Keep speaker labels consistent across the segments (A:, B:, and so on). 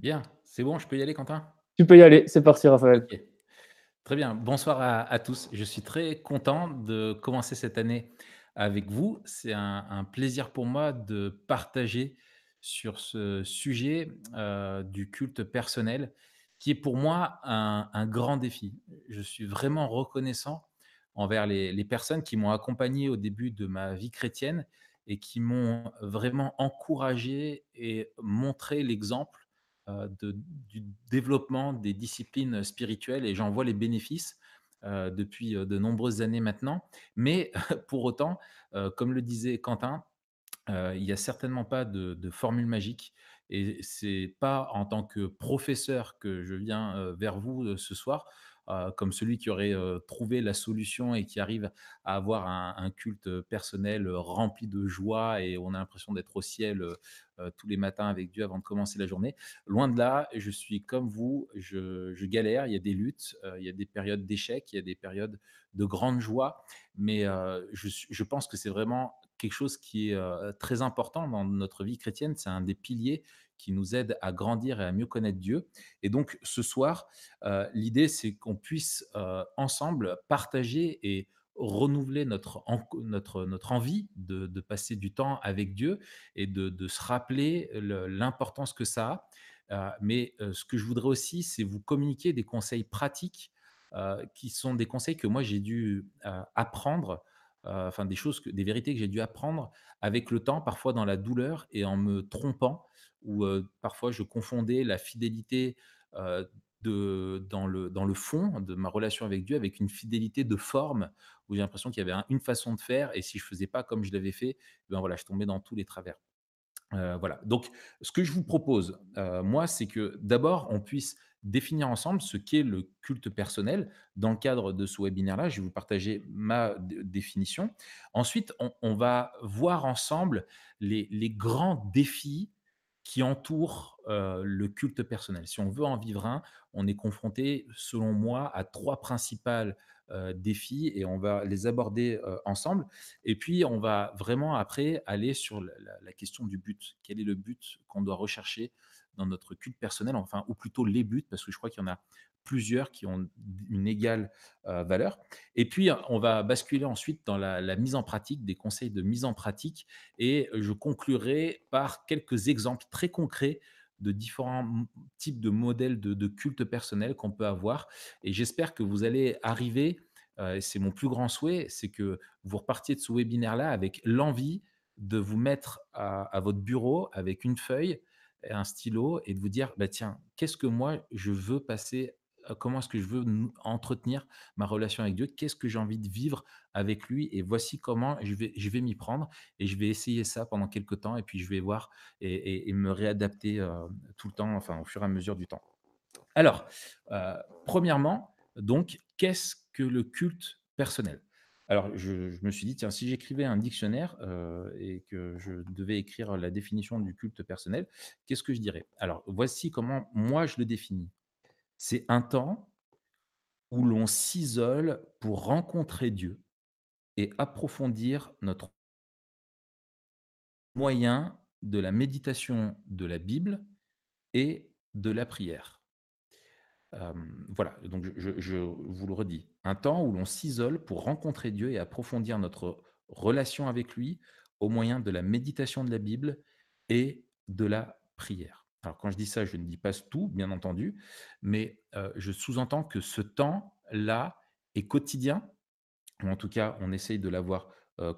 A: Bien, c'est bon, je peux y aller, Quentin?
B: Tu peux y aller, c'est parti, Raphaël.
A: Très bien, bonsoir à, tous. Je suis très content de commencer cette année avec vous. C'est un, plaisir pour moi de partager sur ce sujet euh, du culte personnel qui est pour moi un, grand défi. Je suis vraiment reconnaissant envers les, les personnes qui m'ont accompagné au début de ma vie chrétienne et qui m'ont vraiment encouragé et montré l'exemple euh, du développement des disciplines spirituelles et j'en vois les bénéfices euh, depuis euh, de nombreuses années maintenant. Mais pour autant, comme le disait Quentin, il n'y a certainement pas de, formule magique. Et c'est pas en tant que professeur que je viens vers vous ce soir. Euh, comme celui qui aurait euh, trouvé la solution et qui arrive à avoir un, culte personnel euh, rempli de joie et on a l'impression d'être au ciel tous les matins avec Dieu avant de commencer la journée. Loin de là, je suis comme vous, je, galère, il y a des luttes, il y a des périodes d'échec, il y a des périodes de grande joie, mais je pense que c'est vraiment quelque chose qui est très important dans notre vie chrétienne, c'est un des piliers qui nous aide à grandir et à mieux connaître Dieu. Et donc ce soir, euh, l'idée c'est qu'on puisse euh, ensemble partager et renouveler notre, notre, notre envie de, passer du temps avec Dieu et de, se rappeler l'importance que ça a. Euh, mais ce que je voudrais aussi, c'est vous communiquer des conseils pratiques qui sont des conseils que moi j'ai dû apprendre enfin des choses, des vérités que j'ai dû apprendre avec le temps, parfois dans la douleur et en me trompant, ou parfois je confondais la fidélité de, dans, le, dans le fond de ma relation avec Dieu avec une fidélité de forme, où j'ai l'impression qu'il y avait une façon de faire, et si je faisais pas comme je l'avais fait, eh ben voilà, je tombais dans tous les travers. voilà. Donc, ce que je vous propose, moi, c'est que d'abord, on puisse définir ensemble ce qu'est le culte personnel. Dans le cadre de ce webinaire-là, je vais vous partager ma définition. Ensuite, on, va voir ensemble les, grands défis qui entourent le culte personnel. Si on veut en vivre un, on est confronté, selon moi, à trois principales défis et on va les aborder ensemble. Et puis, on va vraiment après aller sur la, la question du but. Quel est le but qu'on doit rechercher dans notre culte personnel, enfin, ou plutôt les buts, parce que je crois qu'il y en a plusieurs qui ont une égale euh, valeur. Et puis, on va basculer ensuite dans la, mise en pratique, des conseils de mise en pratique, et je conclurai par quelques exemples très concrets de différents types de modèles de, culte personnel qu'on peut avoir. Et j'espère que vous allez arriver, euh, c'est mon plus grand souhait, c'est que vous repartiez de ce webinaire-là avec l'envie de vous mettre à, votre bureau avec une feuille un stylo et de vous dire, bah, tiens, qu'est-ce que moi je veux passer, comment est-ce que je veux entretenir ma relation avec Dieu, qu'est-ce que j'ai envie de vivre avec lui? Et voici comment je vais, m'y prendre et je vais essayer ça pendant quelques temps et puis je vais voir et, me réadapter tout le temps, enfin au fur et à mesure du temps. Alors, premièrement, donc, qu'est-ce que le culte personnel? Alors, je, me suis dit, tiens, si j'écrivais un dictionnaire euh, et que je devais écrire la définition du culte personnel, qu'est-ce que je dirais? Alors, voici comment moi je le définis. C'est un temps où l'on s'isole pour rencontrer Dieu et approfondir notre moyen de la méditation de la Bible et de la prière voilà, donc je, vous le redis, un temps où l'on s'isole pour rencontrer Dieu et approfondir notre relation avec lui au moyen de la méditation de la Bible et de la prière. Alors quand je dis ça, je ne dis pas tout, bien entendu, mais je sous-entends que ce temps-là est quotidien, ou en tout cas on essaye de l'avoir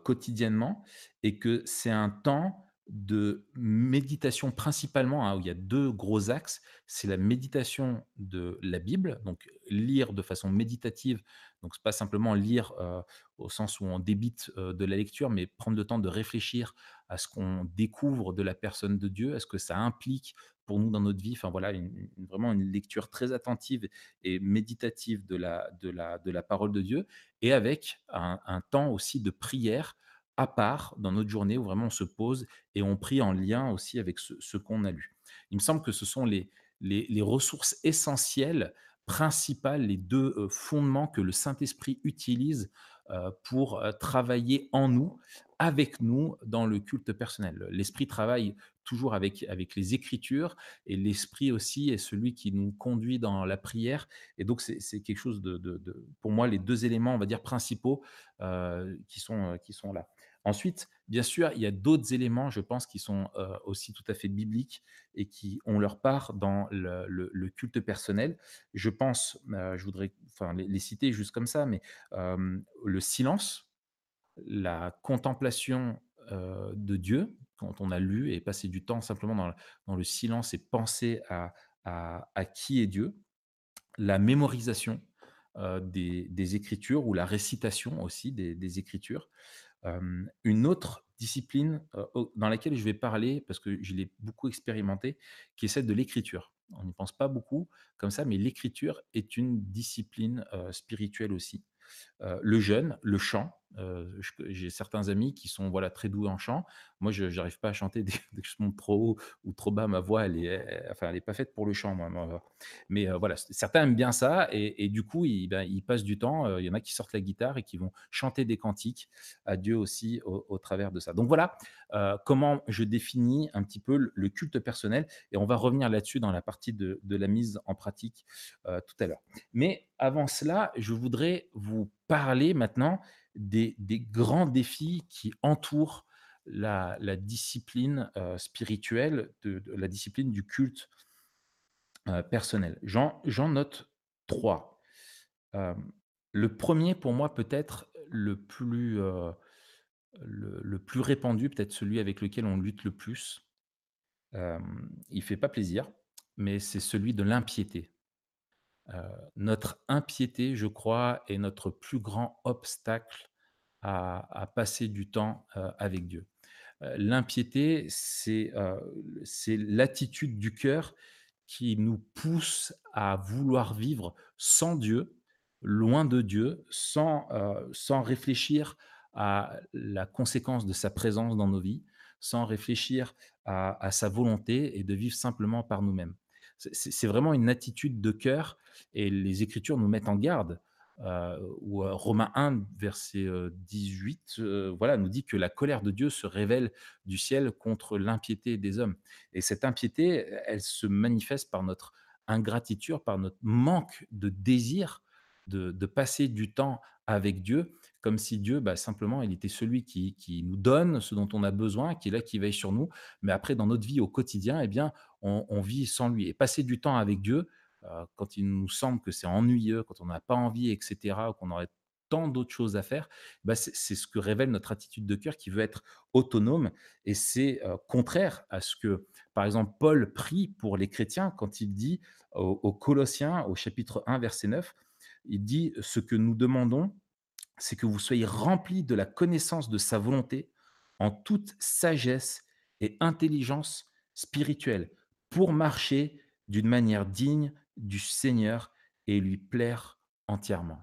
A: quotidiennement, et que c'est un temps de méditation principalement, hein, où il y a deux gros axes. C'est la méditation de la Bible, donc lire de façon méditative. Donc c'est pas simplement lire euh, au sens où on débite euh, de la lecture, mais prendre le temps de réfléchir à ce qu'on découvre de la personne de Dieu, à ce que ça implique pour nous dans notre vie. Enfin voilà, vraiment une lecture très attentive et méditative de la, de la, de la parole de Dieu, et avec un, temps aussi de prière à part dans notre journée où vraiment on se pose et on prie en lien aussi avec ce, qu'on a lu. Il me semble que ce sont les, les, les ressources essentielles, principales, les deux euh, fondements que le Saint-Esprit utilise euh, pour euh, travailler en nous, avec nous, dans le culte personnel. L'Esprit travaille toujours avec, avec les Écritures et l'Esprit aussi est celui qui nous conduit dans la prière. Et donc, c'est quelque chose de, de- pour moi, les deux éléments, on va dire, principaux euh, qui, sont, euh, qui sont là. Ensuite, bien sûr, il y a d'autres éléments, je pense, qui sont euh, aussi tout à fait bibliques et qui ont leur part dans le, culte personnel. Je pense, je voudrais enfin, les, citer juste comme ça, mais le silence, la contemplation euh, de Dieu, quand on a lu et passé du temps simplement dans, le dans le silence et penser à, à- qui est Dieu, la mémorisation euh, des, des Écritures ou la récitation aussi des, des Écritures. Euh, une autre discipline dans laquelle je vais parler, parce que je l'ai beaucoup expérimenté, qui est celle de l'écriture. On n'y pense pas beaucoup comme ça, mais l'écriture est une discipline spirituelle aussi. Le jeûne, le chant, j'ai certains amis qui sont, voilà, très doués en chant. Moi, je j'arrive pas à chanter dès dès trop haut ou trop bas, ma voix, elle est enfin, elle est pas faite pour le chant, mais voilà, certains aiment bien ça et du coup, ils, ben, ils passent du temps, il y en a qui sortent la guitare et qui vont chanter des cantiques à Dieu aussi au travers de ça. Donc voilà, comment je définis un petit peu le culte personnel et on va revenir là-dessus dans la partie de la mise en pratique, tout à l'heure. Mais avant cela, je voudrais vous parler maintenant des, grands défis qui entourent la, discipline euh, spirituelle, de, la discipline du culte euh, personnel. J'en note trois. Euh, le premier, pour moi, peut-être le plus, le, le plus répandu, peut-être celui avec lequel on lutte le plus. Il fait pas plaisir, mais c'est celui de l'impiété. Heu, notre impiété, je crois, est notre plus grand obstacle à passer du temps, heu, avec Dieu. Heu, l'impiété, c'est, l'attitude du cœur qui nous pousse à vouloir vivre sans Dieu, loin de Dieu, sans, sans réfléchir à la conséquence de sa présence dans nos vies, sans réfléchir à sa volonté et de vivre simplement par nous-mêmes. C'est vraiment une attitude de cœur et les Écritures nous mettent en garde, heu, où, heu, Romains 1 verset, heu, 18, heu, voilà, nous dit que la colère de Dieu se révèle du ciel contre l'impiété des hommes. Et cette impiété, elle se manifeste par notre ingratitude, par notre manque de désir de passer du temps avec Dieu, comme si Dieu, bah, simplement, il était celui qui qui nous donne ce dont on a besoin, qui est là, qui veille sur nous. Mais après, dans notre vie au quotidien, eh bien, on vit sans lui et passer du temps avec Dieu, heu, quand il nous semble que c'est ennuyeux, quand on n'a pas envie et cetera, qu'on aurait tant d'autres choses à faire, bah, c'est ce que révèle notre attitude de cœur qui veut être autonome et c'est, heu, contraire à ce que, par exemple, Paul prie pour les chrétiens quand il dit aux aux Colossiens, au chapitre 1, verset 9, il dit: «Ce que nous demandons, c'est que vous soyez remplis de la connaissance de sa volonté en toute sagesse et intelligence spirituelle pour marcher d'une manière digne du Seigneur et lui plaire entièrement.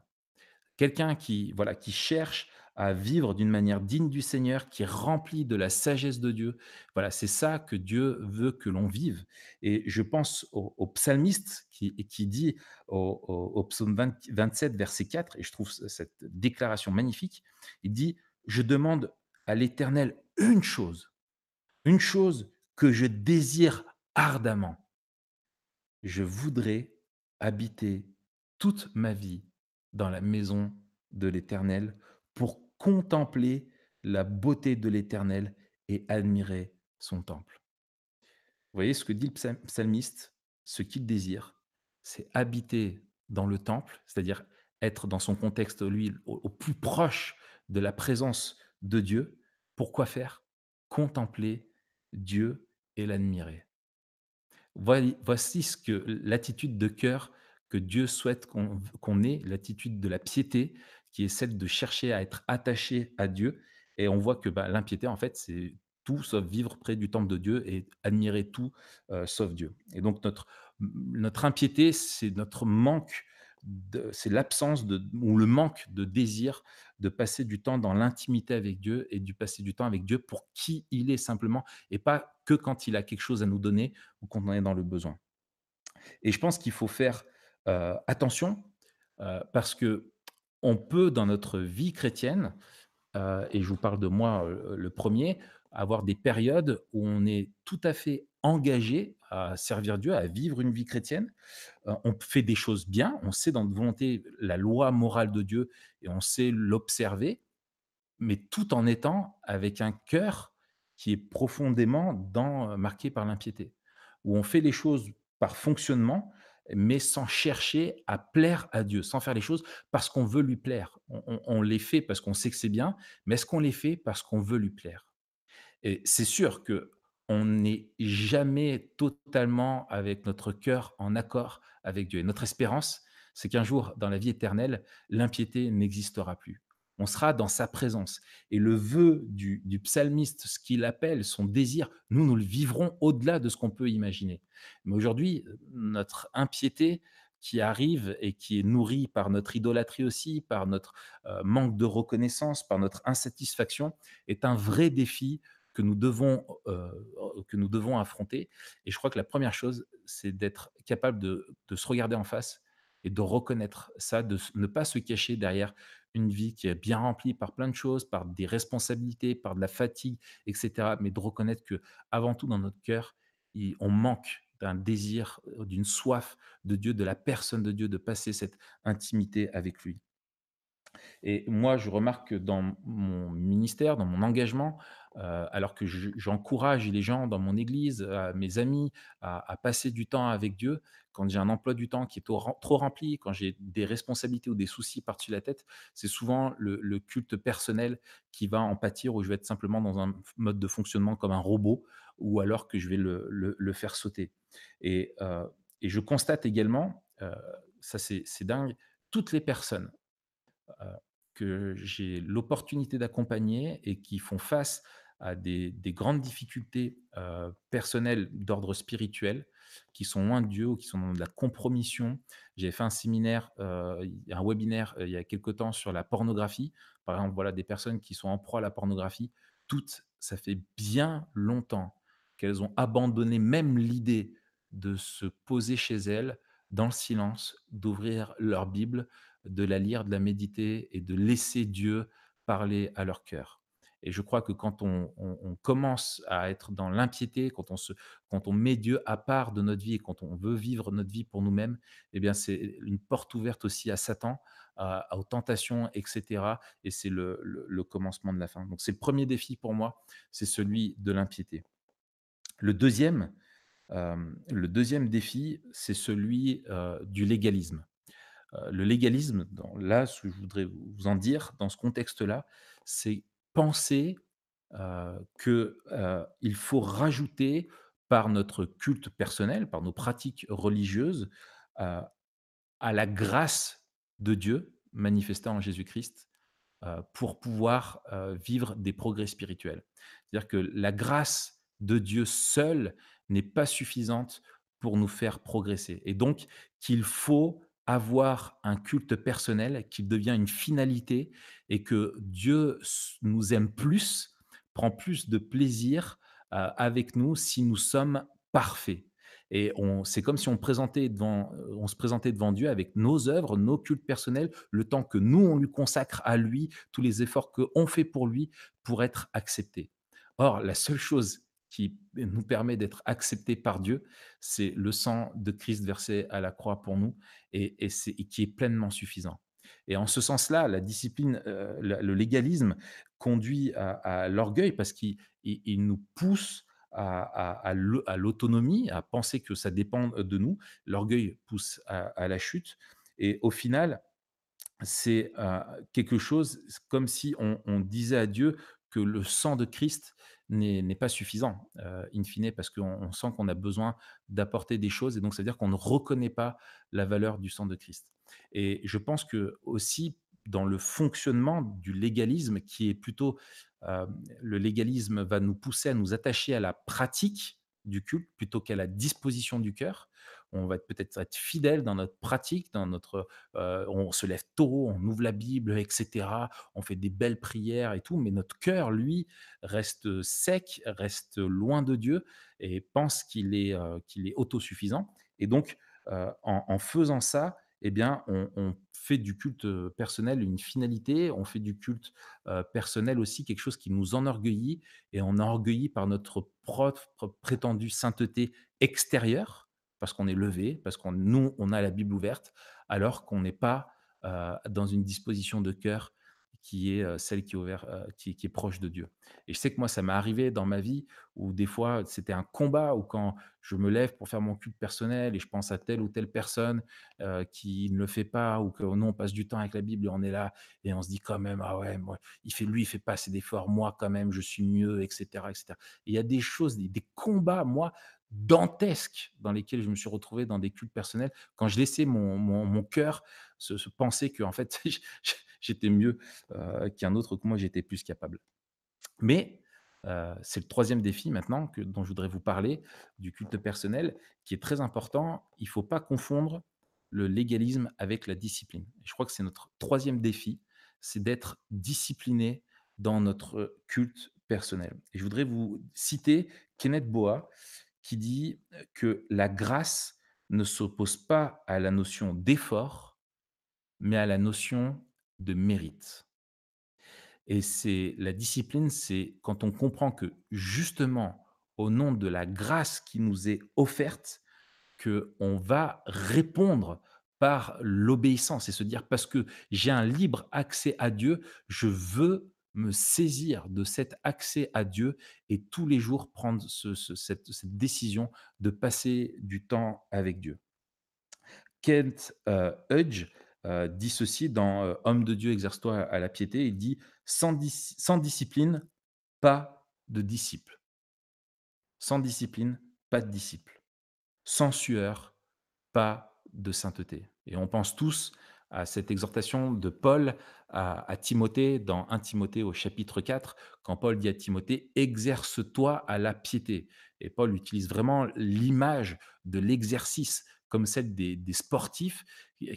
A: Quelqu'un qui, voilà, qui cherche à vivre d'une manière digne du Seigneur, qui est rempli de la sagesse de Dieu. Voilà, c'est ça que Dieu veut que l'on vive. Et je pense au, psalmiste qui, dit au, au- au psaume 20 27, verset 4, et je trouve cette déclaration magnifique, il dit, je demande à l'Éternel une chose, une chose que je désire ardemment. Je voudrais habiter toute ma vie dans la maison de l'Éternel pour contempler la beauté de l'Éternel et admirer son temple. Vous voyez ce que dit le psal- psalmiste? Ce qu'il désire, c'est habiter dans le temple, c'est-à-dire être dans son contexte, lui, au, plus proche de la présence de Dieu. Pourquoi faire? Contempler Dieu et l'admirer. Voici ce que l'attitude de cœur que Dieu souhaite qu'on ait, l'attitude de la piété, qui est celle de chercher à être attaché à Dieu et on voit que, bah, l'impiété, en fait, c'est tout sauf vivre près du temple de Dieu et admirer tout euh, sauf Dieu. Et donc notre, notre impiété, c'est notre manque, c'est l'absence ou le manque de désir de passer du temps dans l'intimité avec Dieu et du passer du temps avec Dieu pour qui il est simplement et pas que quand il a quelque chose à nous donner ou quand on est dans le besoin. Et je pense qu'il faut faire euh, attention euh, parce que on peut dans notre vie chrétienne, euh, et je vous parle de moi le premier, avoir des périodes où on est tout à fait engagé à servir Dieu, à vivre une vie chrétienne. on fait des choses bien, on sait dans notre volonté la loi morale de Dieu et on sait l'observer, mais tout en étant avec un cœur qui est profondément marqué par l'impiété, où on fait les choses par fonctionnement, mais sans chercher à plaire à Dieu, sans faire les choses parce qu'on veut lui plaire. On, les fait parce qu'on sait que c'est bien, mais est-ce qu'on les fait parce qu'on veut lui plaire? Et c'est sûr que on n'est jamais totalement avec notre cœur en accord avec Dieu. Et notre espérance, c'est qu'un jour, dans la vie éternelle, l'impiété n'existera plus on sera dans sa présence. Et le vœu du, psalmiste, ce qu'il appelle son désir, nous, nous le vivrons au-delà de ce qu'on peut imaginer. Mais aujourd'hui, notre impiété qui arrive et qui est nourrie par notre idolâtrie aussi, par notre euh, manque de reconnaissance, par notre insatisfaction, est un vrai défi que nous devons, euh, que nous devons affronter. Et je crois que la première chose, c'est d'être capable de, de se regarder en face et de reconnaître ça, de ne pas se cacher derrière une vie qui est bien remplie par plein de choses, par des responsabilités, par de la fatigue, etc. Mais de reconnaître que avant tout dans notre cœur, on manque d'un désir, euh, d'une soif de Dieu, de la personne de Dieu, de passer cette intimité avec lui. Et moi, je remarque que dans mon ministère, dans mon engagement, euh, alors que j'encourage les gens dans mon église, mes amis, à, passer du temps avec Dieu, quand j'ai un emploi du temps qui est trop, rempli, quand j'ai des responsabilités ou des soucis par-dessus la tête, c'est souvent le, culte personnel qui va en pâtir, où je vais être simplement dans un mode de fonctionnement comme un robot, ou alors que je vais le, faire sauter. Et, euh, et, je constate également, euh, ça c'est dingue, toutes les personnes que j'ai l'opportunité d'accompagner et qui font face à des, grandes difficultés personnelles d'ordre spirituel, qui sont loin de Dieu ou qui sont dans de la compromission. J'ai fait un séminaire, un webinaire il y a quelque temps sur la pornographie. Par exemple, voilà des personnes qui sont en proie à la pornographie. Toutes, ça fait bien longtemps qu'elles ont abandonné même l'idée de se poser chez elles dans le silence, d'ouvrir leur Bible, de la lire, de la méditer et de laisser Dieu parler à leur cœur. Et je crois que quand on, commence à être dans l'impiété, quand on, met Dieu à part de notre vie quand on veut vivre notre vie pour nous-mêmes, eh bien c'est une porte ouverte aussi à Satan, aux tentations, etc. Et c'est le, commencement de la fin. Donc c'est le premier défi pour moi, c'est celui de l'impiété. Le deuxième, euh, le deuxième défi, c'est celui euh, du légalisme. Euh, le légalisme, là, ce que je voudrais vous en dire dans ce contexte-là, c'est penser euh, qu'il faut rajouter par notre culte personnel, par nos pratiques religieuses, à la grâce de Dieu manifestée en Jésus-Christ pour pouvoir vivre des progrès spirituels. C'est-à-dire que la grâce de Dieu seule n'est pas suffisante pour nous faire progresser. Et donc qu'il faut avoir un culte personnel, qu'il devient une finalité et que Dieu nous aime plus, prend plus de plaisir euh, avec nous si nous sommes parfaits. Et c'est comme si on, euh, on se présentait devant Dieu avec nos œuvres, nos cultes personnels, le temps que nous, on lui consacre à lui, tous les efforts qu'on fait pour lui pour être accepté. Or, la seule chose qui nous permet d'être acceptés par Dieu, c'est le sang de Christ versé à la croix pour nous et, qui est pleinement suffisant. Et en ce sens-là, la discipline, euh, le légalisme conduit à, l'orgueil parce qu'il nous pousse à, l'autonomie, à penser que ça dépend de nous. L'orgueil pousse à, la chute. Et au final, c'est euh, quelque chose comme si on, disait à Dieu que le sang de Christ n'est pas suffisant, euh, in fine, parce qu'on sent qu'on a besoin d'apporter des choses, et donc ça veut dire qu'on ne reconnaît pas la valeur du sang de Christ. Et je pense que aussi, dans le fonctionnement du légalisme qui est plutôt, heu, le légalisme va nous pousser à nous attacher à la pratique du culte plutôt qu'à la disposition du cœur. On va peut-être être fidèle dans notre pratique, dans notre, heu, on se lève tôt, on ouvre la Bible et cetera, on fait des belles prières et tout, mais notre cœur, lui, reste sec, reste loin de Dieu et pense qu'il est, heu, qu'il est autosuffisant et donc, heu, en en faisant ça, eh bien, on fait du culte, personnel une finalité, on fait du culte, personnel aussi quelque chose qui nous enorgueillit et on est enorgueilli par notre propre prétendue sainteté extérieure, parce qu'on est levé, parce qu'on nous, on a la Bible ouverte, alors qu'on n'est pas, dans une disposition de cœur qui est, celle qui est proche de Dieu. Et je sais que moi, ça m'est arrivé dans ma vie où des fois, c'était un combat où quand je me lève pour faire mon culte personnel et je pense à telle ou telle personne, qui ne le fait pas ou que nous, on passe du temps avec la Bible et on est là et on se dit quand même: «Ah ouais, il fait lui, il fait pas assez d'efforts, moi quand même, je suis mieux» et cetera et cetera. Et il y a des choses, des combats, moi, dantesques dans lesquels je me suis retrouvé dans des cultes personnels quand je laissais mon mon cœur se se penser qu'en fait, j'étais mieux, heu, qu'un autre, que moi j'étais plus capable. Mais heu, c'est le troisième défi maintenant que dont je voudrais vous parler, du culte personnel, qui est très important. Il ne faut pas confondre le légalisme avec la discipline. Je crois que c'est notre troisième défi, c'est d'être discipliné dans notre culte personnel. Et je voudrais vous citer Kenneth Boa qui dit que la grâce ne s'oppose pas à la notion d'effort, mais à la notion de mérite. Et c'est la discipline, c'est quand on comprend que justement, au nom de la grâce qui nous est offerte, qu'on va répondre par l'obéissance et se dire parce que j'ai un libre accès à Dieu, je veux me saisir de cet accès à Dieu et tous les jours prendre ce- ce- cette, décision de passer du temps avec Dieu. Kent euh, Hudge euh, dit ceci dans euh, Homme de Dieu, exerce-toi à la piété. Il dit sans, dis- sans discipline, pas de disciple. Sans discipline, pas de disciple. Sans sueur, pas de sainteté. Et on pense tous à cette exhortation de Paul à, Timothée dans 1 Timothée au chapitre 4, quand Paul dit à Timothée, exerce-toi à la piété. Et Paul utilise vraiment l'image de l'exercice comme celle des, des sportifs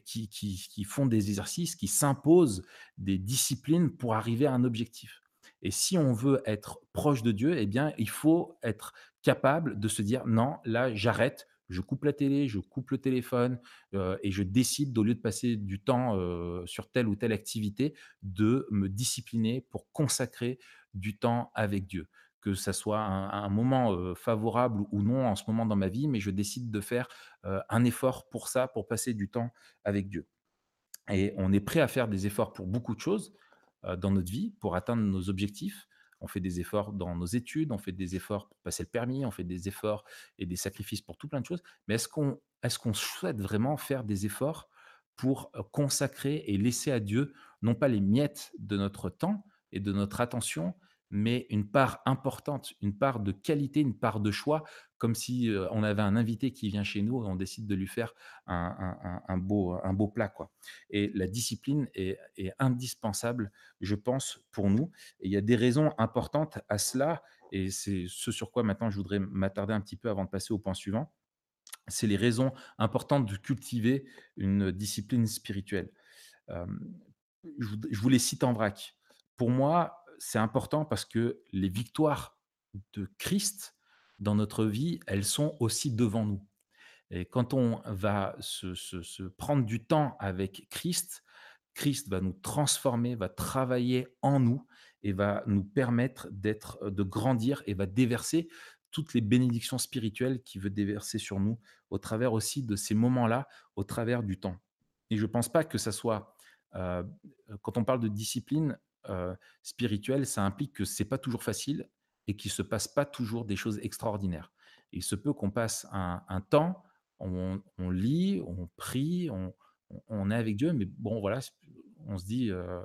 A: qui, qui, qui font des exercices, qui s'imposent des disciplines pour arriver à un objectif. Et si on veut être proche de Dieu, eh bien, il faut être capable de se dire non, là, j'arrête, je coupe la télé, je coupe le téléphone euh, et je décide, au lieu de passer du temps euh, sur telle ou telle activité, de me discipliner pour consacrer du temps avec Dieu. Que ça soit un, moment euh, favorable ou non en ce moment dans ma vie, mais je décide de faire un effort pour ça, pour passer du temps avec Dieu. Et on est prêt à faire des efforts pour beaucoup de choses dans notre vie, pour atteindre nos objectifs. On fait des efforts dans nos études, on fait des efforts pour passer le permis, on fait des efforts et des sacrifices pour tout plein de choses. Mais est-ce qu'on souhaite vraiment faire des efforts pour euh, consacrer et laisser à Dieu non pas les miettes de notre temps et de notre attention, mais une part importante, une part de qualité, une part de choix, comme si euh, on avait un invité qui vient chez nous et on décide de lui faire un, beau, un beau plat. Quoi. Et la discipline est, indispensable, je pense, pour nous. Et il y a des raisons importantes à cela, et c'est ce sur quoi maintenant je voudrais m'attarder un petit peu avant de passer au point suivant. C'est les raisons importantes de cultiver une discipline spirituelle. Euh, je vous les cite en vrac. Pour moi, c'est important parce que les victoires de Christ dans notre vie, elles sont aussi devant nous. Et quand on va se, prendre du temps avec Christ, Christ va nous transformer, va travailler en nous et va nous permettre d'être, euh, de grandir et va déverser toutes les bénédictions spirituelles qu'il veut déverser sur nous au travers aussi de ces moments-là, au travers du temps. Et je ne pense pas que ça soit, euh, quand on parle de discipline euh, spirituelle, ça implique que c'est pas toujours facile et qu'il se passe pas toujours des choses extraordinaires. Il se peut qu'on passe un, temps on, on lit, on prie, on, est avec Dieu, mais bon, voilà, on se dit euh,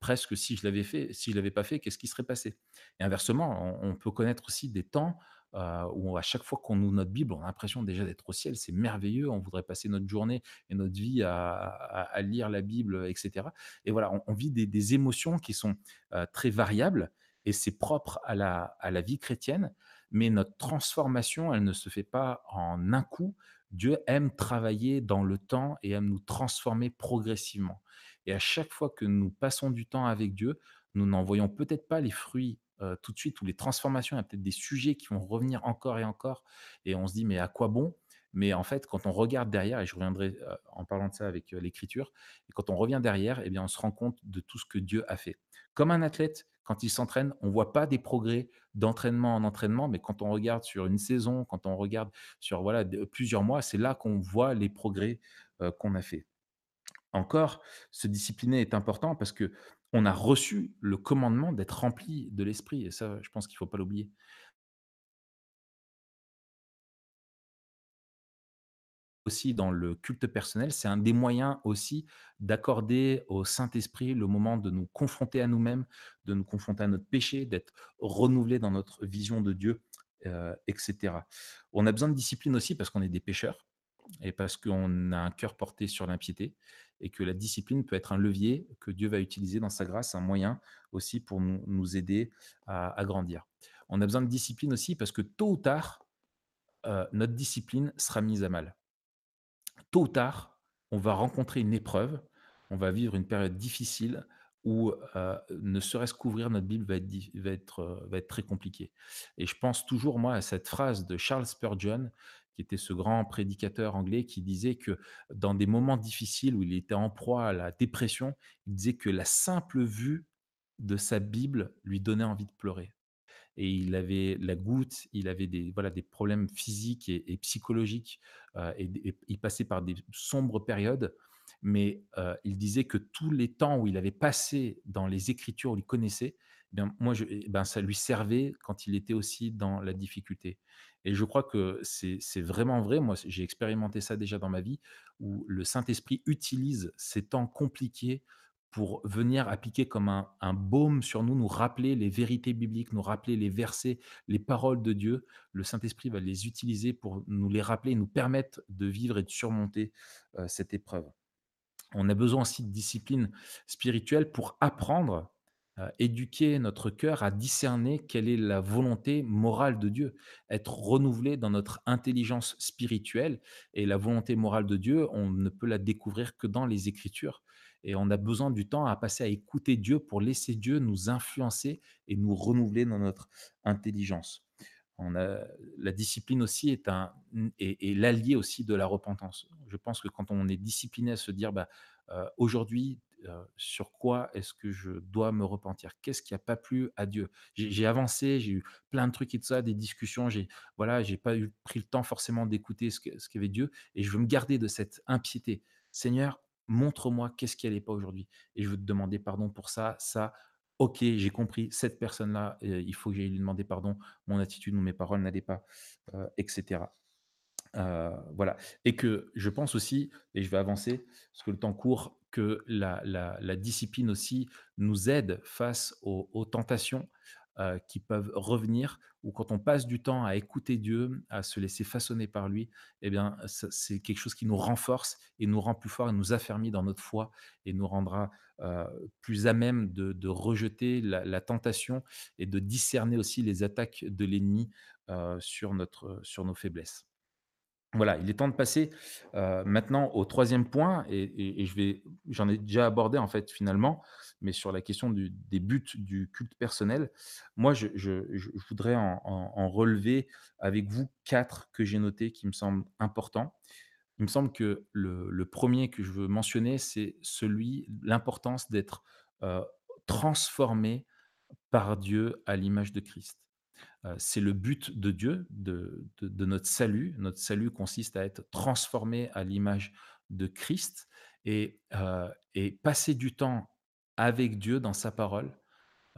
A: presque si je l'avais fait, si je l'avais pas fait, qu'est-ce qui serait passé? Et inversement, on peut connaître aussi des temps euh, où à chaque fois qu'on ouvre notre Bible, on a l'impression déjà d'être au ciel, c'est merveilleux, on voudrait passer notre journée et notre vie à, lire la Bible, etc. Et voilà, on, vit des, des émotions qui sont euh, très variables et c'est propre à la, à la vie chrétienne, mais notre transformation, elle ne se fait pas en un coup. Dieu aime travailler dans le temps et aime nous transformer progressivement. Et à chaque fois que nous passons du temps avec Dieu, nous n'en voyons peut-être pas les fruits euh, tout de suite ou les transformations. Il y a peut-être des sujets qui vont revenir encore et encore. Et on se dit, mais à quoi bon? Mais en fait, quand on regarde derrière, et je reviendrai euh, en parlant de ça avec euh, l'Écriture, et quand on revient derrière, eh bien, on se rend compte de tout ce que Dieu a fait. Comme un athlète, quand il s'entraîne, on ne voit pas des progrès d'entraînement en entraînement, mais quand on regarde sur une saison, quand on regarde sur voilà, plusieurs mois, c'est là qu'on voit les progrès qu'on a fait. Encore, se discipliner est important parce que on a reçu le commandement d'être rempli de l'esprit et ça, je pense qu'il faut pas l'oublier. Aussi dans le culte personnel, c'est un des moyens aussi d'accorder au Saint-Esprit le moment de nous confronter à nous-mêmes, de nous confronter à notre péché, d'être renouvelé dans notre vision de Dieu, heu, et cetera. On a besoin de discipline aussi parce qu'on est des pécheurs et parce qu'on a un cœur porté sur l'impiété et que la discipline peut être un levier que Dieu va utiliser dans sa grâce, un moyen aussi pour nous nous aider à grandir. On a besoin de discipline aussi parce que tôt ou tard, heu, notre discipline sera mise à mal. Tôt ou tard, on va rencontrer une épreuve, on va vivre une période difficile où, heu, ne serait-ce qu'ouvrir notre Bible va être va être très compliqué et je pense toujours, moi, à cette phrase de Charles Spurgeon, qui était ce grand prédicateur anglais qui disait que dans des moments difficiles où il était en proie à la dépression, il disait que la simple vue de sa Bible lui donnait envie de pleurer et il avait la goutte, il avait des, voilà, des problèmes physiques et, psychologiques, euh, et, il passait par des sombres périodes, mais euh, il disait que tous les temps où il avait passé dans les Écritures, où il connaissait, eh bien, moi, je, eh ben, ça lui servait quand il était aussi dans la difficulté. Et je crois que c'est vraiment vrai. Moi, j'ai expérimenté ça déjà dans ma vie, où le Saint-Esprit utilise ces temps compliqués pour venir appliquer comme un, baume sur nous, nous rappeler les vérités bibliques, nous rappeler les versets, les paroles de Dieu. Le Saint-Esprit va les utiliser pour nous les rappeler, nous permettre de vivre et de surmonter cette épreuve. On a besoin aussi de discipline spirituelle pour apprendre, heu, éduquer notre cœur à discerner quelle est la volonté morale de Dieu. Être renouvelé dans notre intelligence spirituelle et la volonté morale de Dieu, on ne peut la découvrir que dans les Écritures et on a besoin du temps à passer à écouter Dieu pour laisser Dieu nous influencer et nous renouveler dans notre intelligence. La discipline aussi est l'allié aussi de la repentance. Je pense que quand on est discipliné à se dire: «Bah, heu, aujourd'hui, heu, sur quoi est-ce que je dois me repentir? Qu'est-ce qui a pas plu à Dieu?» j'ai avancé, j'ai eu plein de trucs et tout ça, des discussions, j'ai voilà, j'ai pas eu pris le temps forcément d'écouter ce qu'avait Dieu et je veux me garder de cette impiété. Seigneur, montre-moi qu'est-ce qui allait pas aujourd'hui et je veux te demander pardon pour ça, ça. OK, j'ai compris, cette personne-là, heu, il faut que j'aille lui demander pardon mon attitude ou mes paroles n'allaient pas, heu, et Heu, voilà et que je pense aussi et je vais avancer parce que le temps court, que la discipline aussi nous aide face aux tentations, heu, qui peuvent revenir ou quand on passe du temps à écouter Dieu, à se laisser façonner par lui et bien, c'est quelque chose qui nous renforce et nous rend plus forts et nous affermit dans notre foi et nous rendra, heu, plus à même de rejeter la tentation et de discerner aussi les attaques de l'ennemi, sur nos faiblesses. Voilà, il est temps de passer, heu, maintenant au troisième point et j'en ai déjà abordé en fait finalement, mais sur la question des buts du culte personnel. Moi je voudrais en relever avec vous 4 que j'ai notés qui me semblent importants. Il me semble que le 1 que je veux mentionner, c'est celui l'importance d'être, heu, transformé par Dieu à l'image de Christ. Heu, c'est le but de Dieu, de notre salut. Notre salut consiste à être transformé à l'image de Christ et et passer du temps avec Dieu dans sa parole,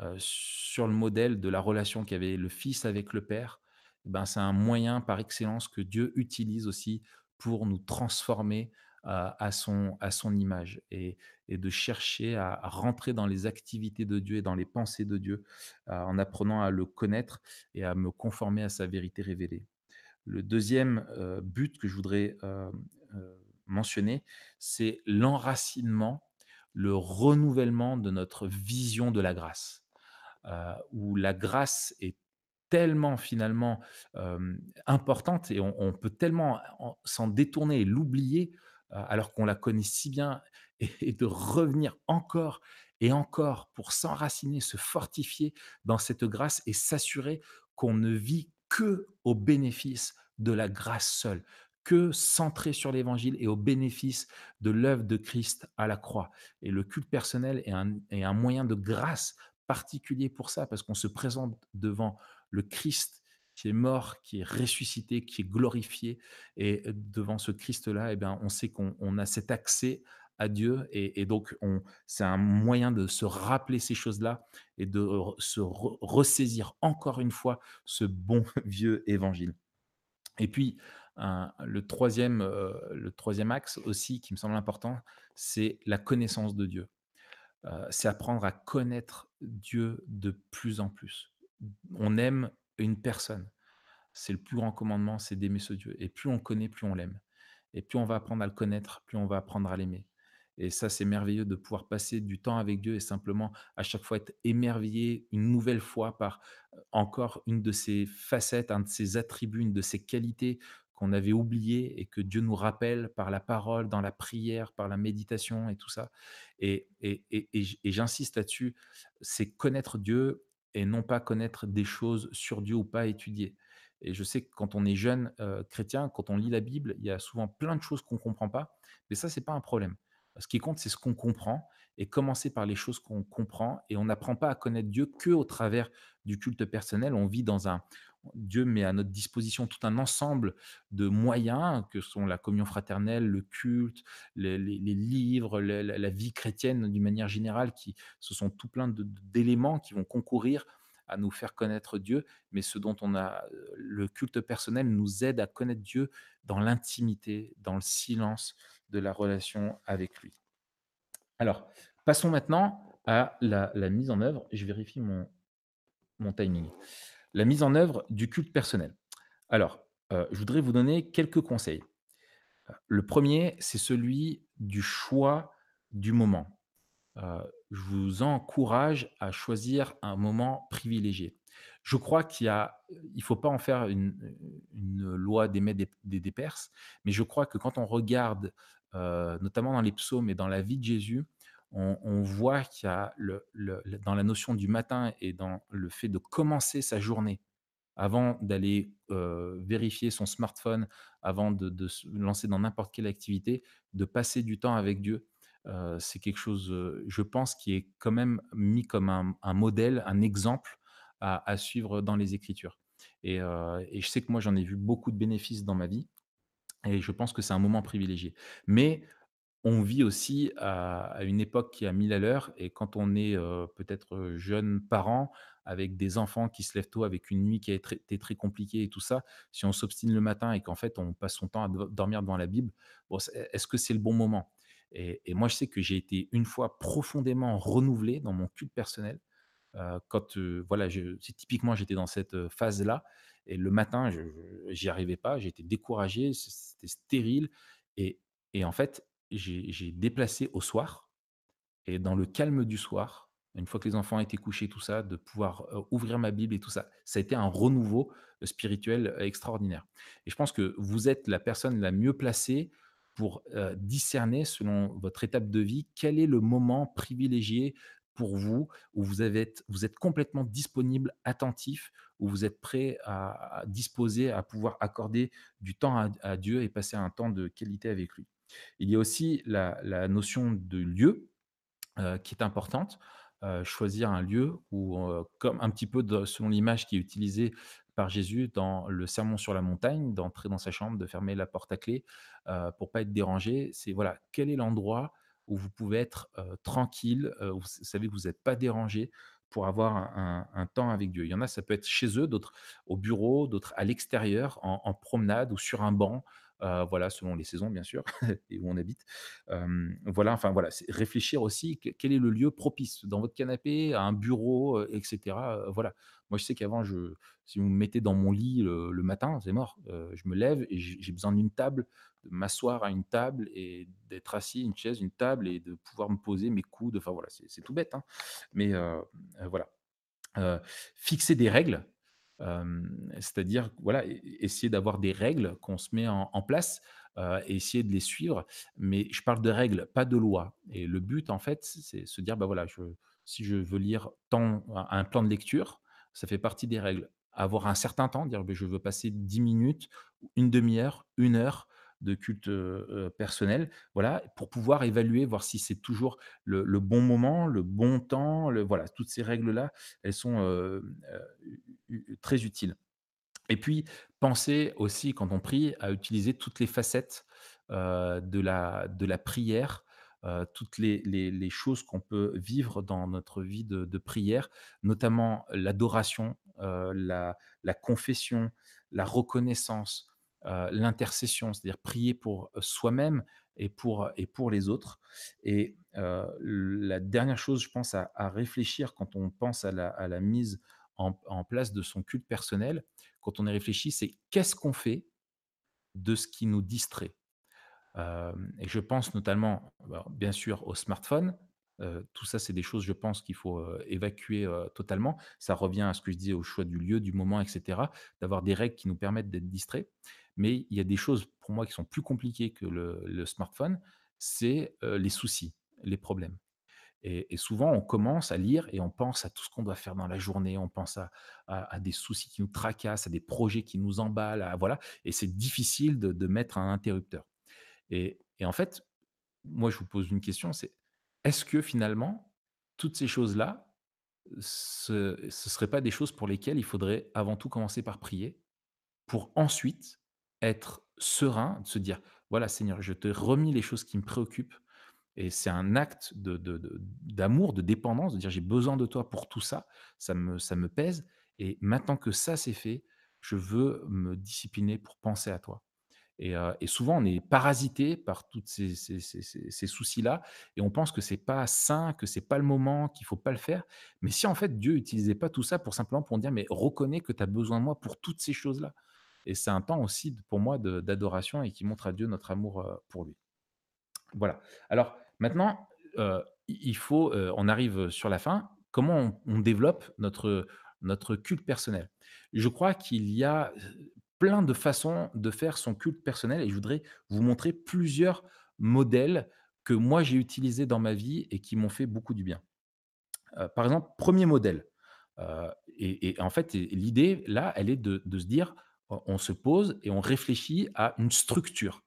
A: heu, sur le modèle de la relation qu'avait le Fils avec le Père, ben, c'est un moyen par excellence que Dieu utilise aussi pour nous transformer à son, à son image et, et de chercher à, rentrer dans les activités de Dieu et dans les pensées de Dieu euh, en apprenant à le connaître et à me conformer à sa vérité révélée. Le deuxième euh, but que je voudrais euh, mentionner, c'est l'enracinement, le renouvellement de notre vision de la grâce, où la grâce est tellement finalement importante et on, on peut tellement en- s'en détourner et l'oublier alors qu'on la connaît si bien et, et de revenir encore et encore pour s'enraciner, se fortifier dans cette grâce et s'assurer qu'on ne vit que au bénéfice de la grâce seule, que centré sur l'évangile et au bénéfice de l'œuvre de Christ à la croix. Et le culte personnel est un, est un moyen de grâce particulier pour ça, parce qu'on se présente devant le Christ qui est mort, qui est ressuscité, qui est glorifié. Et devant ce Christ-là, eh bien, on sait qu'on on a cet accès à Dieu. Et, donc, on, c'est un moyen de se rappeler ces choses-là et de se re- ressaisir encore une fois ce bon vieux évangile. Et puis, le, troisième, euh, le troisième axe aussi qui me semble important, c'est la connaissance de Dieu. Euh, c'est apprendre à connaître Dieu de plus en plus. On aime une personne. C'est le plus grand commandement, c'est d'aimer ce Dieu. Et plus on connaît, plus on l'aime. Et plus on va apprendre à le connaître, plus on va apprendre à l'aimer. Et ça, c'est merveilleux de pouvoir passer du temps avec Dieu et simplement à chaque fois être émerveillé une nouvelle fois par euh, encore une de ses facettes, un de ses attributs, une de ses qualités qu'on avait oubliées et que Dieu nous rappelle par la parole, dans la prière, par la méditation et tout ça. Et, et, et, et j'insiste là-dessus, c'est connaître Dieu et non pas connaître des choses sur Dieu ou pas étudier. Et je sais que quand on est jeune euh, chrétien, quand on lit la Bible, il y a souvent plein de choses qu'on ne comprend pas, mais ça, c'est pas un problème. Ce qui compte, c'est ce qu'on comprend et commencer par les choses qu'on comprend. Et on n'apprend pas à connaître Dieu que au travers du culte personnel. On vit dans un Dieu met à notre disposition tout un ensemble de moyens que sont la communion fraternelle, le culte, les, livres, la, vie chrétienne d'une manière générale, qui ce sont tout plein d'éléments qui vont concourir à nous faire connaître Dieu, mais ce dont on a le culte personnel nous aide à connaître Dieu dans l'intimité, dans le silence de la relation avec lui. Alors, passons maintenant à la, la mise en œuvre. Je vérifie mon, mon timing. La mise en œuvre du culte personnel. Alors, euh, je voudrais vous donner quelques conseils. Le premier, c'est celui du choix du moment. Euh, je vous encourage à choisir un moment privilégié. Je crois qu'il il faut pas en faire une, loi des mets des, des, Perses, mais je crois que quand on regarde, euh, notamment dans les psaumes et dans la vie de Jésus, on, voit qu'il y a le, dans la notion du matin et dans le fait de commencer sa journée avant d'aller euh, vérifier son smartphone, avant de, se lancer dans n'importe quelle activité, de passer du temps avec Dieu. Euh, c'est quelque chose, euh, je pense, qui est quand même mis comme un, un modèle, un exemple à, suivre dans les Écritures. Et, et je sais que moi, j'en ai vu beaucoup de bénéfices dans ma vie, et je pense que c'est un moment privilégié. Mais on vit aussi à une époque qui est à 1000 à l'heure et quand on est, heu, peut-être, heu, jeune parent avec des enfants qui se lèvent tôt, avec une nuit qui a été très compliquée et tout ça, si on s'obstine le matin et qu'en fait on passe son temps à do dormir devant la Bible, c'est est-ce que c'est le bon moment? Et moi je sais que j'ai été une fois profondément renouvelé dans mon culte personnel, heu, quand, voilà, typiquement j'étais dans cette, phase-là et le matin je j'y arrivais pas, j'étais découragé, c'était stérile et en fait, j'ai déplacé au soir et dans le calme du soir, une fois que les enfants étaient couchés, tout ça, de pouvoir, ouvrir ma Bible et tout ça. Ça a été un renouveau, spirituel, extraordinaire et je pense que vous êtes la personne la mieux placée pour, discerner selon votre étape de vie, quel est le moment privilégié pour vous, où vous êtes complètement disponible, attentif, où vous êtes prêt à disposer à pouvoir accorder du temps à Dieu et passer un temps de qualité avec lui. Il y a aussi la notion de lieu, qui est importante. Choisir un lieu où, comme un petit peu selon l'image qui est utilisée par Jésus dans le Sermon sur la montagne, d'entrer dans sa chambre, de fermer la porte à clé, pour pas être dérangé. C'est voilà, quel est l'endroit où vous pouvez être, tranquille, où vous savez que vous êtes pas dérangé pour avoir un temps avec Dieu. Il y en a, ça peut être chez eux, d'autres au bureau, d'autres à l'extérieur, en en promenade ou sur un banc, voilà, selon les saisons bien sûr et où on habite. Voilà, enfin voilà, réfléchir aussi que quel est le lieu propice dans votre canapé, à un bureau, heu et cetera, heu, voilà. Moi, je sais qu'avant je si vous me mettez dans mon lit le matin, c'est mort. Je me lève et j'ai besoin d'une table, de m'asseoir à une table et d'être assis, une chaise, une table et de pouvoir me poser mes coudes, enfin voilà, c'est tout bête, hein, mais voilà. Fixer des règles, c'est-à-dire, voilà, essayer d'avoir des règles qu'on se met en place, et essayer de les suivre. Mais je parle de règles, pas de lois et le but, en fait, c'est se dire: «Bah, voilà, si je veux lire tant un plan de lecture, ça fait partie des règles». Avoir un certain temps, dire: «Beh, je veux passer 10 minutes, une demi heure, une heure de culte, personnel». Voilà, pour pouvoir évaluer, voir si c'est toujours le bon moment, le bon temps, le voilà, toutes ces règles-là, elles sont, très utiles. Et puis, penser aussi quand on prie à utiliser toutes les facettes, de la de la prière, toutes les les choses qu'on peut vivre dans notre vie de prière, notamment l'adoration, la la confession, la reconnaissance, heu, l'intercession, c'est-à-dire prier pour soi-même et pour et pour les autres. Et heu, la dernière chose, je pense à réfléchir quand on pense à la mise en place de son culte personnel, quand on y réfléchit, c'est qu'est-ce qu'on fait de ce qui nous distrait? Et je pense notamment, bien sûr au smartphone, tout ça, c'est des choses, je pense, qu'il faut, évacuer, totalement. Ça revient à ce que je disais, au choix du lieu, du moment et cetera, d'avoir des règles qui nous permettent d'être distraits. Mais il y a des choses pour moi qui sont plus compliquées que le smartphone, c'est, les soucis, les problèmes. Et souvent, on commence à lire et on pense à tout ce qu'on doit faire dans la journée. On pense à des soucis qui nous tracassent, à des projets qui nous emballent, voilà et c'est difficile de mettre un interrupteur. Et et en fait, moi, je vous pose une question, c'est est-ce que finalement, toutes ces choses-là, ce ce serait pas des choses pour lesquelles il faudrait avant tout commencer par prier, pour ensuite être serein, de se dire: «Voilà Seigneur, je te remis les choses qui me préoccupent. Et c'est un acte de de d'amour, de dépendance, de dire: «J'ai besoin de toi pour tout ça, ça me ça me pèse. Et maintenant que ça c'est fait, je veux me discipliner pour penser à toi». Et et souvent on est parasité par toutes ces ces soucis-là. Et on pense que c'est pas sain, que c'est pas le moment, qu'il faut pas le faire. Mais si en fait Dieu utilisait pas tout ça pour simplement pour dire: «Mais reconnais que tu as besoin de moi pour toutes ces choses-là» et c'est un temps aussi pour moi d'adoration et qui montre à Dieu notre amour, pour lui. Voilà. Alors maintenant, il faut, on arrive, sur la fin. Comment on développe notre, notre culte personnel? Je crois qu'il y a, plein de façons de faire son culte personnel et je voudrais vous montrer plusieurs modèles que moi j'ai utilisés dans ma vie et qui m'ont fait beaucoup du bien. Par exemple, premier modèle, et en fait l'idée là, elle est de se dire, on se pose et on réfléchit à une structure.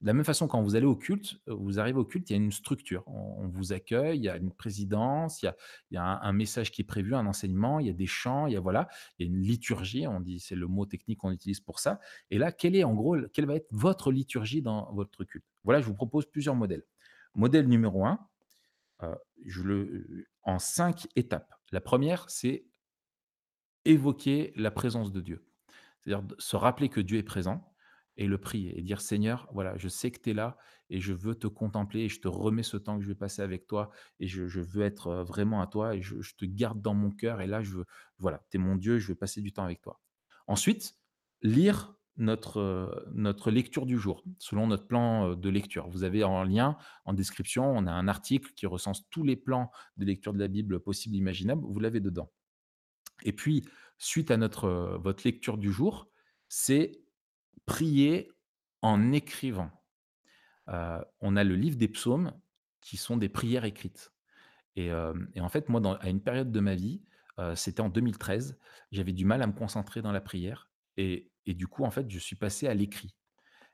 A: De la même façon, quand vous allez au culte, heu, vous arrivez au culte, il y a une structure. On vous accueille, il y a une présidence, il y a un message qui est prévu, un enseignement, il y a des chants, il y a voilà, il y a une liturgie, on dit c'est le mot technique qu'on utilise pour ça. Et là, quelle est en gros, quelle va être votre liturgie dans votre culte? Voilà, je vous propose plusieurs modèles. Modèle numéro un, heu, je le en 5 étapes. La première, c'est évoquer la présence de Dieu. C'est-à-dire se rappeler que Dieu est présent et le prier et dire: «Seigneur, voilà, je sais que tu es là et je veux te contempler et je te remets ce temps que je vais passer avec toi et je veux être, vraiment à toi et je te garde dans mon cœur et là je veux voilà, tu es mon Dieu, je veux passer du temps avec toi». Ensuite, lire notre, notre lecture du jour, selon notre plan, de lecture. Vous avez en lien, en description, on a un article qui recense tous les plans de lecture de la Bible possibles, imaginables, vous l'avez dedans. Et puis, suite à notre, votre lecture du jour, c'est prier en écrivant. On a le livre des psaumes qui sont des prières écrites. Et en fait, moi, à une période de ma vie, c'était en 2013, j'avais du mal à me concentrer dans la prière et du coup, en fait, je suis passé à l'écrit.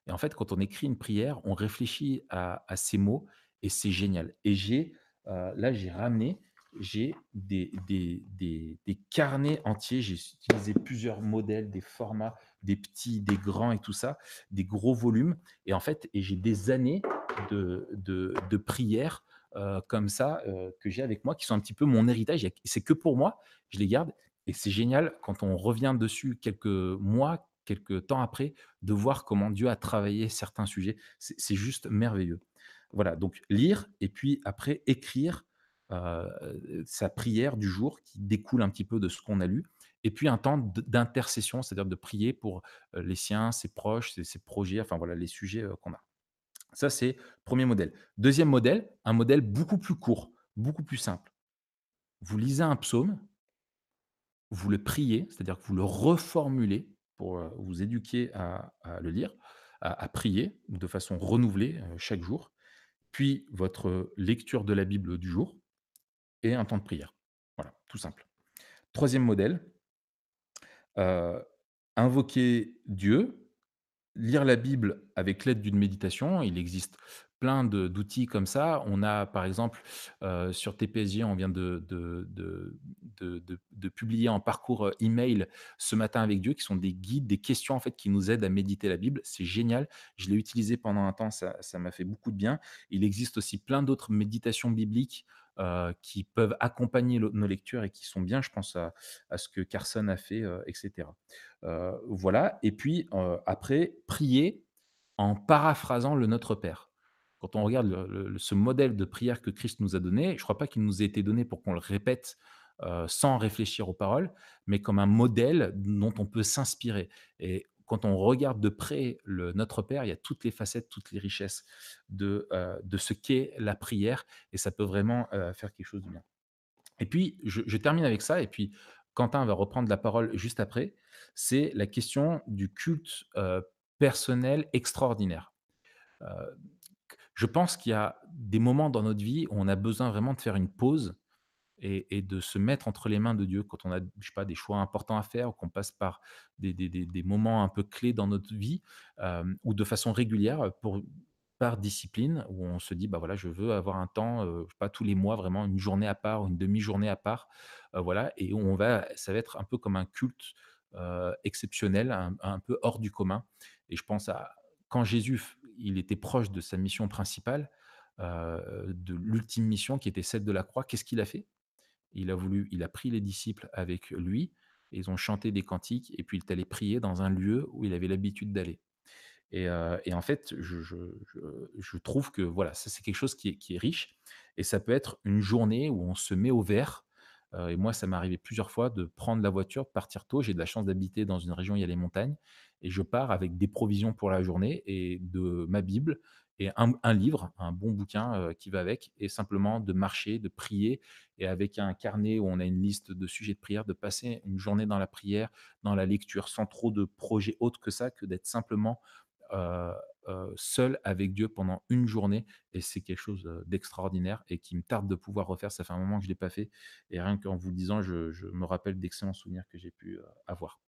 A: Et en fait, quand on écrit une prière, on réfléchit à à ces mots et c'est génial. Et j'ai, là, j'ai ramené, j'ai des des des des carnets entiers. J'ai utilisé plusieurs modèles, des formats, des petits, des grands et tout ça, des gros volumes et en fait et j'ai des années de de de prières, heu, comme ça, heu, que j'ai avec moi, qui sont un petit peu mon héritage. C'est que pour moi, je les garde et c'est génial quand on revient dessus quelques mois, quelques temps après, de voir comment Dieu a travaillé certains sujets. C'est juste merveilleux. Voilà, donc lire et puis après écrire, sa prière du jour qui découle un petit peu de ce qu'on a lu et puis un temps d'intercession, c'est-à-dire de prier pour, heu, les siens, ses proches, ses projets, enfin voilà les sujets, heu, qu'on a. Ça, c'est premier modèle. Deuxième modèle, un modèle beaucoup plus court, beaucoup plus simple. Vous lisez un psaume vous le priez, c'est-à-dire que vous le reformulez pour, vous éduquer à le lire, à prier de façon renouvelée, chaque jour. Puis votre lecture de la Bible du jour et un temps de prière. Voilà, tout simple. Troisième modèle heu, invoquer Dieu, lire la Bible avec l'aide d'une méditation. Il existe plein d'outils comme ça. On a par exemple, heu, sur TPSG, on vient de publier en parcours, heu, email «Ce matin avec Dieu» qui sont des guides, des questions en fait qui nous aident à méditer la Bible. C'est génial. Je l'ai utilisé pendant un temps, ça m'a fait beaucoup de bien. Il existe aussi plein d'autres méditations bibliques, qui peuvent accompagner nos lectures et qui sont bien. Je pense à ce que Carson a fait, heu, et cetera. Heu, voilà et puis, après prier en paraphrasant le Notre Père. Quand on regarde ce modèle de prière que Christ nous a donné, je crois pas qu'il nous ait été donné pour qu'on le répète, sans réfléchir aux paroles, mais comme un modèle dont on peut s'inspirer et quand on regarde de près Notre Père, il y a toutes les facettes, toutes les richesses de, de ce qu'est la prière et ça peut vraiment, heu, faire quelque chose de bien. Et puis je termine avec ça et puis Quentin va reprendre la parole juste après. C'est la question du culte, heu, personnel extraordinaire. Je pense qu'il y a des moments dans notre vie où on a besoin vraiment de faire une pause et de se mettre entre les mains de Dieu quand on a, je sais pas, des choix importants à faire ou qu'on passe par des des des moments un peu clés dans notre vie, hem, ou de façon régulière pour par discipline où on se dit: «Bah, voilà, je veux avoir un temps, sais pas, tous les mois, vraiment une journée à part une demi-journée à part», heu, voilà et où on va ça va être un peu comme un culte, exceptionnel, un peu hors du commun et je pense à quand Jésus il était proche de sa mission principale, de l'ultime mission qui était celle de la croix, qu'est-ce qu'il a fait? Il a voulu il a pris les disciples avec lui ils ont chanté des cantiques et puis il est allé prier dans un lieu où il avait l'habitude d'aller et et en fait, je trouve que, voilà, c'est quelque chose qui est riche et ça peut être une journée où on se met au vert, heu et moi, ça m'est arrivé plusieurs fois de prendre la voiture, partir tôt. J'ai de la chance d'habiter dans une région où il y a les montagnes et je pars avec des provisions pour la journée et de ma Bible et un livre, un bon bouquin, heu, qui va avec et simplement de marcher, de prier et avec un carnet où on a une liste de sujets de prière, de passer une journée dans la prière, dans la lecture, sans trop de projets autres que ça, que d'être simplement, heu heu, seul avec Dieu pendant une journée et c'est quelque chose, d'extraordinaire et qui me tarde de pouvoir refaire. Ça fait un moment que je l'ai pas fait et rien qu'en vous le disant, je me rappelle d'excellents souvenirs que j'ai pu, avoir.